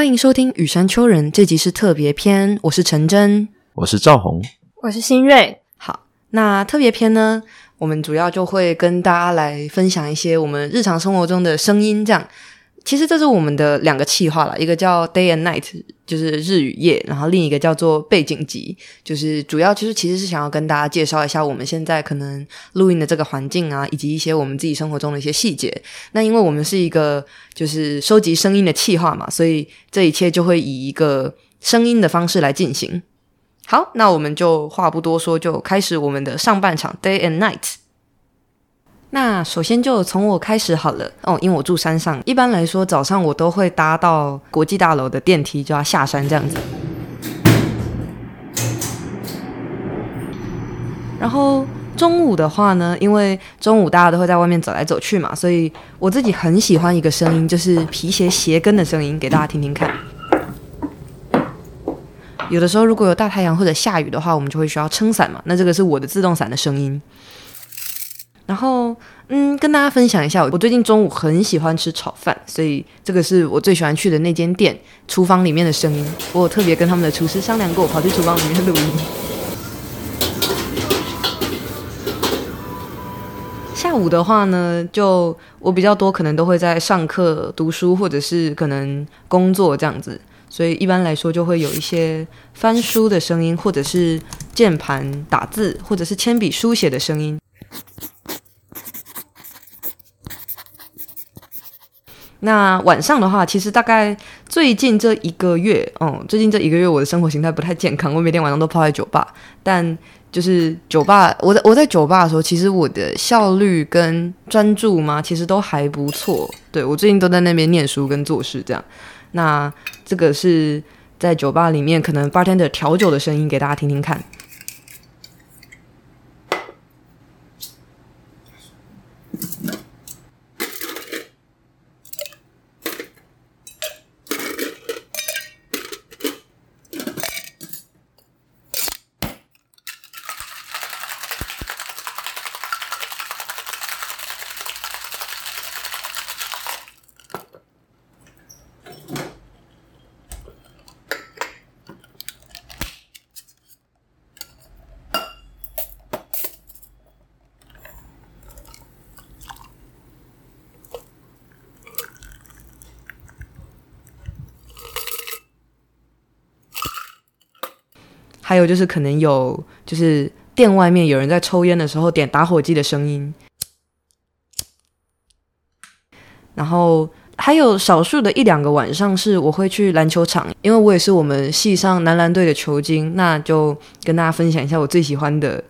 欢迎收听《雨山丘人》，这集是特别篇，我是陈真。我是赵红，我是新锐。好，那特别篇呢，我们主要就会跟大家来分享一些我们日常生活中的声音，这样。其实这是我们的两个企划了，一个叫 Day and Night，就是日与夜，然后另一个叫做背景集，就是主要就是其实是想要跟大家介绍一下我们现在可能录音的这个环境啊，以及一些我们自己生活中的一些细节。那因为我们是一个就是收集声音的企划嘛，所以这一切就会以一个声音的方式来进行。好，那我们就话不多说，就开始我们的上半场 Day and Night。那首先就从我开始好了哦，因为我住山上，一般来说早上我都会搭到国际大楼的电梯就要下山这样子。然后中午的话呢，因为中午大家都会在外面走来走去嘛，所以我自己很喜欢一个声音，就是皮鞋鞋跟的声音，给大家听听看。有的时候如果有大太阳或者下雨的话，我们就会需要撑伞嘛，那这个是我的自动伞的声音。然后，嗯，跟大家分享一下，我最近中午很喜欢吃炒饭，所以这个是我最喜欢去的那间店厨房里面的声音。我有特别跟他们的厨师商量过，跑去厨房里面录音。下午的话呢，就我比较多，可能都会在上课、读书，或者是可能工作这样子，所以一般来说就会有一些翻书的声音，或者是键盘打字，或者是铅笔书写的声音。那晚上的话，其实大概最近这一个月，嗯，最近这一个月我的生活形态不太健康，我每天晚上都泡在酒吧。但就是酒吧，我在我在酒吧的时候，其实我的效率跟专注嘛，其实都还不错。对我最近都在那边念书跟做事这样。那这个是在酒吧里面可能 bartender 调酒的声音，给大家听听看。还有就是可能有，就是店外面有人在抽烟的时候点打火机的声音，然后还有少数的一两个晚上是我会去篮球场，因为我也是我们系上男篮队的球精，那就跟大家分享一下我最喜欢的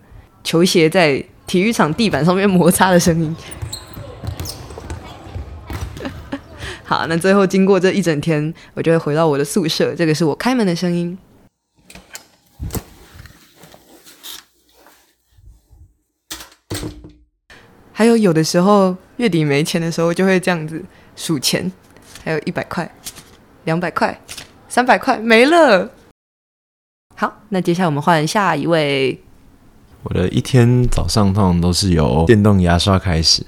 球鞋在体育场地板上面摩擦的声音。好，那最后经过这一整天，我就会回到我的宿舍，这个是我开门的声音。还有有的时候月底没钱的时候，就会这样子数钱，还有一百块、两百块、三百块没了。好，那接下来我们换下一位。我的一天早上通常都是由电动牙刷开始。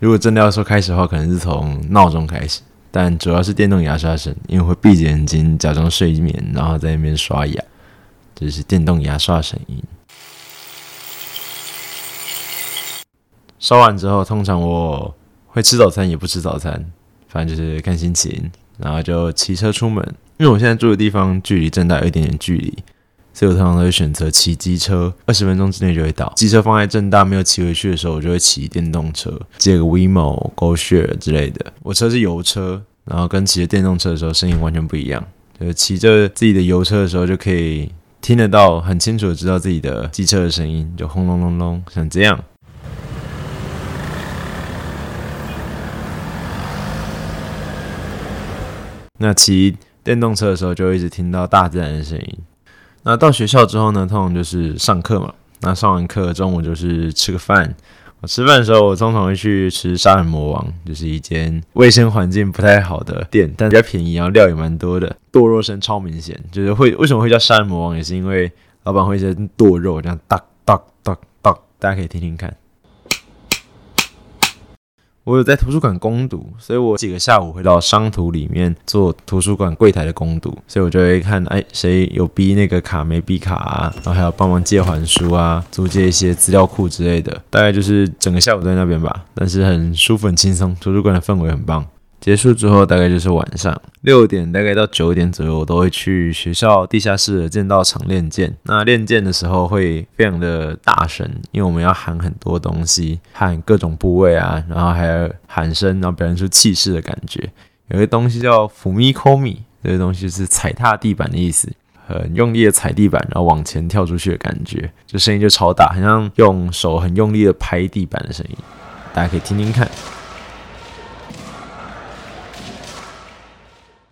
如果真的要说开始的话，可能是从闹钟开始，但主要是电动牙刷声，因为会闭着眼睛假装睡眠，然后在那边刷牙，这是电动牙刷声音。刷完之后，通常我会吃早餐，也不吃早餐，反正就是看心情，然后就骑车出门。因为我现在住的地方距离正大有一点点距离，所以我通常都会选择骑机车，二十分钟之内就会到。机车放在正大没有骑回去的时候，我就会骑电动车，借个 WeMo、GoShare 之类的。我车是油车，然后跟骑着电动车的时候声音完全不一样。就是骑着自己的油车的时候，就可以听得到很清楚的知道自己的机车的声音，就轰隆隆隆，像这样。那骑电动车的时候，就一直听到大自然的声音。那到学校之后呢，通常就是上课嘛。那上完课，中午就是吃个饭。我吃饭的时候，我通常会去吃杀人魔王，就是一间卫生环境不太好的店，但比较便宜，然后料也蛮多的。剁肉声超明显，就是会为什么会叫杀人魔王，也是因为老板会先剁肉，这样哒哒哒哒，大家可以听听看。我有在图书馆攻读，所以我几个下午会到商图里面做图书馆柜台的攻读，所以我就会看，哎，谁有逼那个卡没逼卡啊，然后还要帮忙借还书啊，租借一些资料库之类的，大概就是整个下午在那边吧，但是很舒服很轻松，图书馆的氛围很棒。结束之后大概就是晚上六点，大概到九点左右，我都会去学校地下室的剑道场练剑。那练剑的时候会非常的大声，因为我们要喊很多东西，喊各种部位啊，然后还要喊声，然后表现出气势的感觉。有个东西叫 “fumi komi”，这个东西是踩踏地板的意思，很用力的踩地板，然后往前跳出去的感觉，这声音就超大，很像用手很用力的拍地板的声音。大家可以听听看。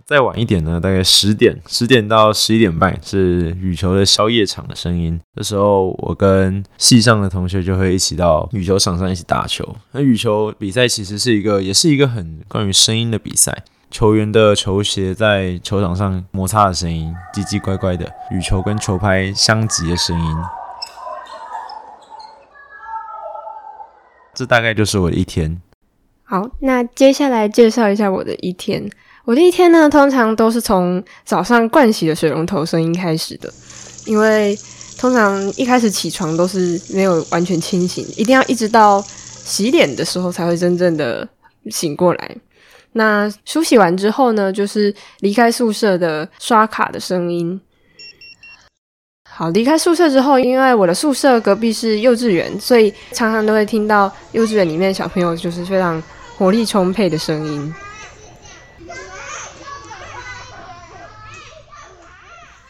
再晚一点呢，大概十点，十点到十一点半是羽球的宵夜场的声音。这时候，我跟系上的同学就会一起到羽球场上一起打球。那羽球比赛其实是一个，也是一个很关于声音的比赛。球员的球鞋在球场上摩擦的声音，叽叽乖乖的；羽球跟球拍相击的声音。这大概就是我的一天。好，那接下来介绍一下我的一天。我的一天呢，通常都是从早上盥洗的水龙头声音开始的，因为通常一开始起床都是没有完全清醒，一定要一直到洗脸的时候才会真正的醒过来。那梳洗完之后呢，就是离开宿舍的刷卡的声音。好，离开宿舍之后，因为我的宿舍隔壁是幼稚园，所以常常都会听到幼稚园里面小朋友就是非常活力充沛的声音。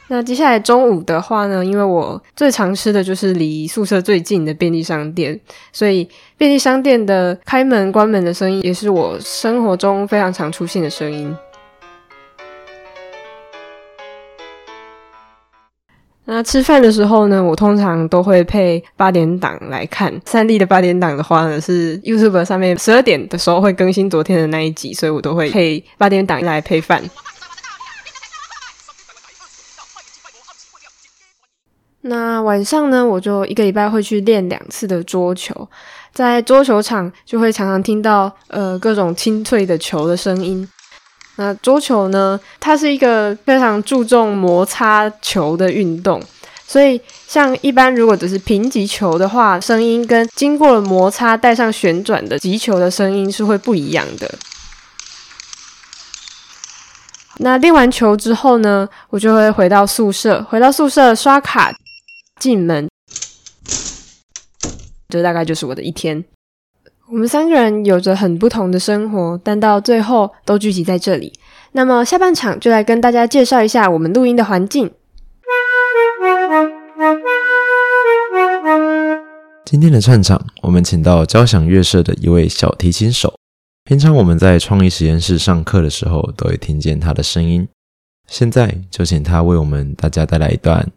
那接下来中午的话呢，因为我最常吃的就是离宿舍最近的便利商店，所以便利商店的开门关门的声音也是我生活中非常常出现的声音。那吃饭的时候呢，我通常都会配八点档来看。三 D 的八点档的话呢，是 YouTube 上面十二点的时候会更新昨天的那一集，所以我都会配八点档来配饭。那晚上呢，我就一个礼拜会去练两次的桌球，在桌球场就会常常听到呃各种清脆的球的声音。那桌球呢，它是一个非常注重摩擦球的运动，所以像一般如果只是平击球的话，声音跟经过了摩擦带上旋转的击球的声音是会不一样的。那练完球之后呢，我就会回到宿舍，回到宿舍刷卡。进门，这大概就是我的一天。我们三个人有着很不同的生活，但到最后都聚集在这里。那么下半场就来跟大家介绍一下我们录音的环境。今天的串场，我们请到交响乐社的一位小提琴手。平常我们在创意实验室上课的时候，都会听见他的声音。现在就请他为我们大家带来一段。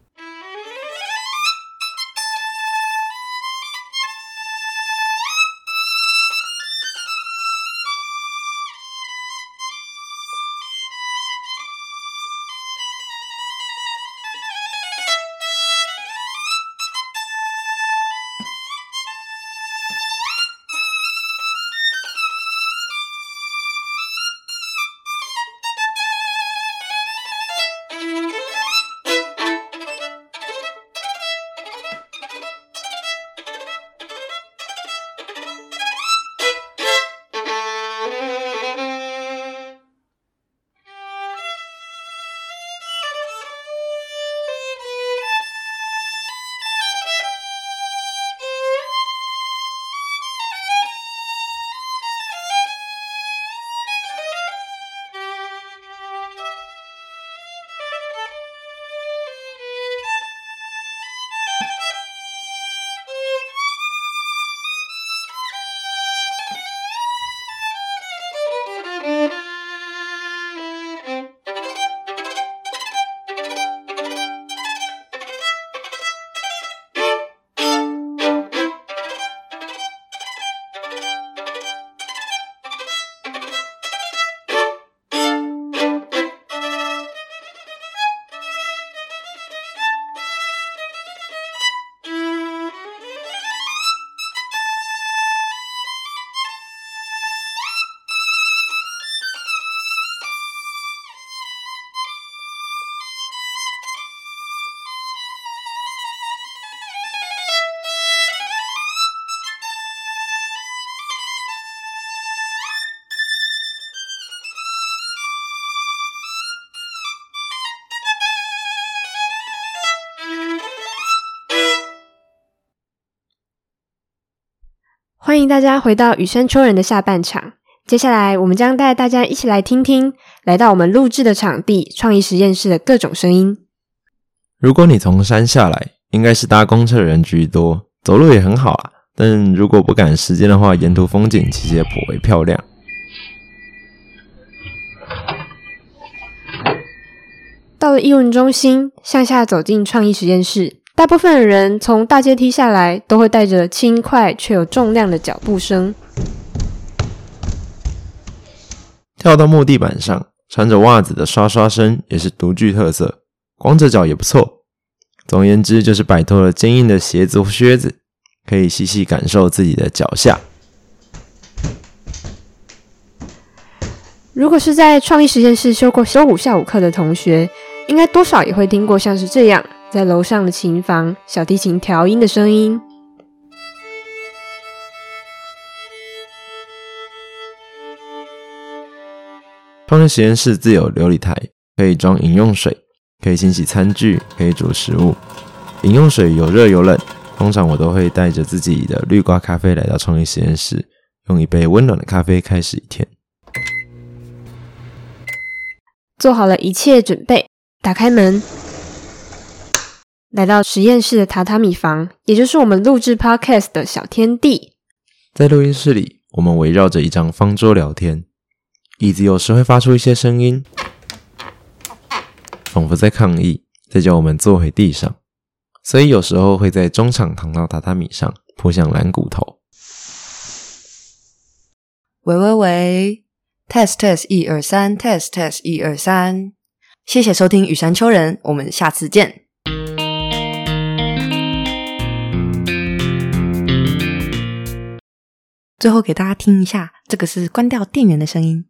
欢迎大家回到雨山丘人的下半场。接下来，我们将带大家一起来听听来到我们录制的场地——创意实验室的各种声音。如果你从山下来，应该是搭公车的人居多，走路也很好啊。但如果不赶时间的话，沿途风景其实也颇为漂亮。到了艺文中心，向下走进创意实验室。大部分的人从大阶梯下来，都会带着轻快却有重量的脚步声。跳到木地板上，穿着袜子的刷刷声也是独具特色。光着脚也不错。总而言之，就是摆脱了坚硬的鞋子或靴子，可以细细感受自己的脚下。如果是在创意实验室修过周五下午课的同学，应该多少也会听过像是这样。在楼上的琴房，小提琴调音的声音。创意实验室自有琉璃台，可以装饮用水，可以清洗餐具，可以煮食物。饮用水有热有冷，通常我都会带着自己的绿瓜咖啡来到创意实验室，用一杯温暖的咖啡开始一天。做好了一切准备，打开门。来到实验室的榻榻米房，也就是我们录制 podcast 的小天地。在录音室里，我们围绕着一张方桌聊天，椅子有时会发出一些声音，仿佛在抗议，在叫我们坐回地上。所以有时候会在中场躺到榻榻米上，扑向蓝骨头。喂喂喂，test test 一二三，test test 一二三。谢谢收听雨山丘人，我们下次见。最后给大家听一下，这个是关掉电源的声音。